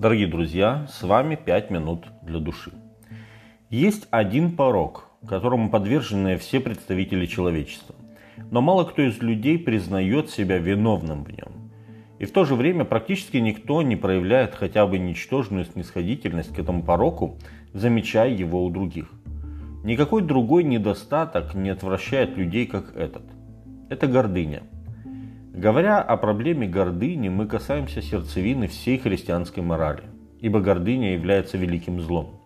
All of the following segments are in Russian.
Дорогие друзья, с вами 5 минут для души. Есть один порог, которому подвержены все представители человечества. Но мало кто из людей признает себя виновным в нем. И в то же время практически никто не проявляет хотя бы ничтожную снисходительность к этому пороку, замечая его у других. Никакой другой недостаток не отвращает людей, как этот. Это гордыня – Говоря о проблеме гордыни, мы касаемся сердцевины всей христианской морали, ибо гордыня является великим злом.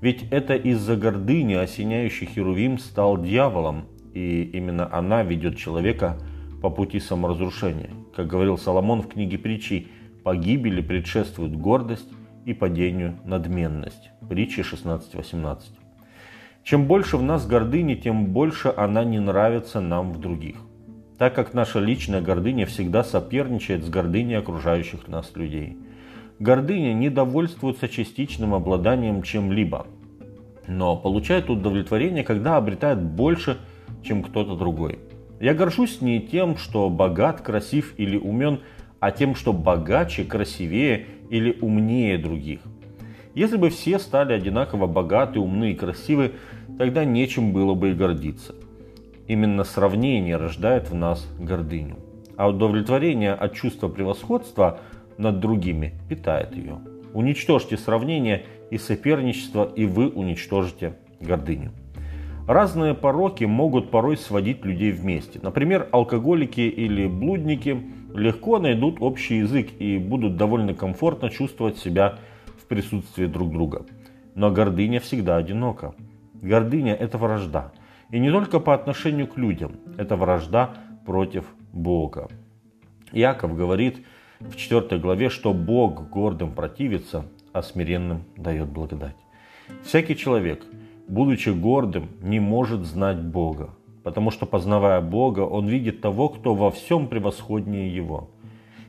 Ведь это из-за гордыни осеняющий Херувим стал дьяволом, и именно она ведет человека по пути саморазрушения. Как говорил Соломон в книге притчи, погибели предшествует гордость и падению надменность. Притчи 16.18. Чем больше в нас гордыни, тем больше она не нравится нам в других так как наша личная гордыня всегда соперничает с гордыней окружающих нас людей. Гордыня не довольствуется частичным обладанием чем-либо, но получает удовлетворение, когда обретает больше, чем кто-то другой. Я горжусь не тем, что богат, красив или умен, а тем, что богаче, красивее или умнее других. Если бы все стали одинаково богаты, умны и красивы, тогда нечем было бы и гордиться. Именно сравнение рождает в нас гордыню, а удовлетворение от чувства превосходства над другими питает ее. Уничтожьте сравнение и соперничество, и вы уничтожите гордыню. Разные пороки могут порой сводить людей вместе. Например, алкоголики или блудники легко найдут общий язык и будут довольно комфортно чувствовать себя в присутствии друг друга. Но гордыня всегда одинока. Гордыня – это вражда. И не только по отношению к людям. Это вражда против Бога. Яков говорит в 4 главе, что Бог гордым противится, а смиренным дает благодать. Всякий человек, будучи гордым, не может знать Бога, потому что, познавая Бога, он видит того, кто во всем превосходнее его.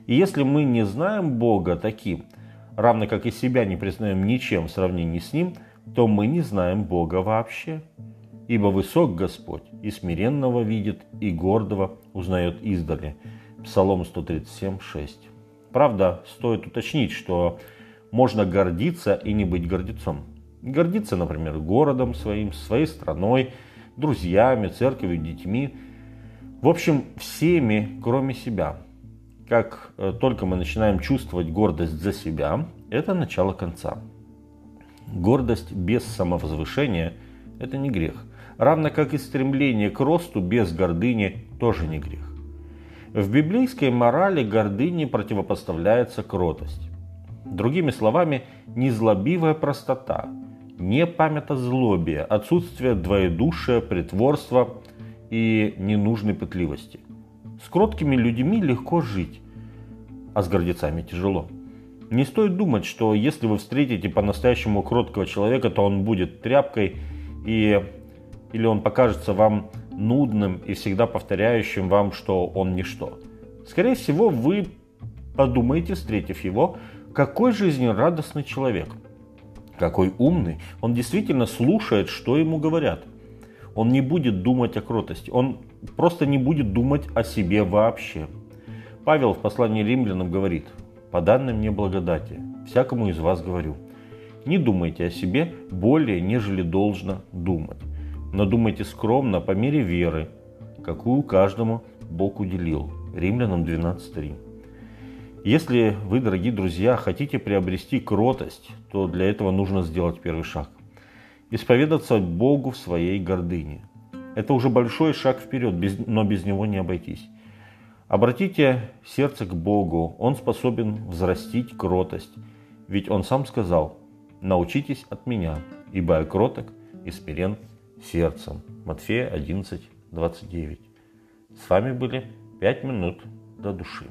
И если мы не знаем Бога таким, равно как и себя не признаем ничем в сравнении с Ним, то мы не знаем Бога вообще. Ибо высок Господь, и смиренного видит, и гордого узнает издали. Псалом 137, 6. Правда, стоит уточнить, что можно гордиться и не быть гордецом. Гордиться, например, городом своим, своей страной, друзьями, церковью, детьми. В общем, всеми, кроме себя. Как э, только мы начинаем чувствовать гордость за себя, это начало конца. Гордость без самовозвышения – это не грех равно как и стремление к росту без гордыни тоже не грех. В библейской морали гордыне противопоставляется кротость. Другими словами, незлобивая простота, не память о злобе, отсутствие двоедушия, притворства и ненужной пытливости. С кроткими людьми легко жить, а с гордецами тяжело. Не стоит думать, что если вы встретите по-настоящему кроткого человека, то он будет тряпкой и или он покажется вам нудным и всегда повторяющим вам, что он ничто. Скорее всего, вы подумаете, встретив его, какой жизнерадостный человек, какой умный, он действительно слушает, что ему говорят. Он не будет думать о кротости, он просто не будет думать о себе вообще. Павел в послании римлянам говорит, по данной мне благодати, всякому из вас говорю, не думайте о себе более, нежели должно думать но думайте скромно по мере веры, какую каждому Бог уделил. Римлянам 12.3. Если вы, дорогие друзья, хотите приобрести кротость, то для этого нужно сделать первый шаг. Исповедаться Богу в своей гордыне. Это уже большой шаг вперед, но без него не обойтись. Обратите сердце к Богу, Он способен взрастить кротость. Ведь Он сам сказал, научитесь от меня, ибо я кроток и смирен сердцем. Матфея 11, 29. С вами были 5 минут до души.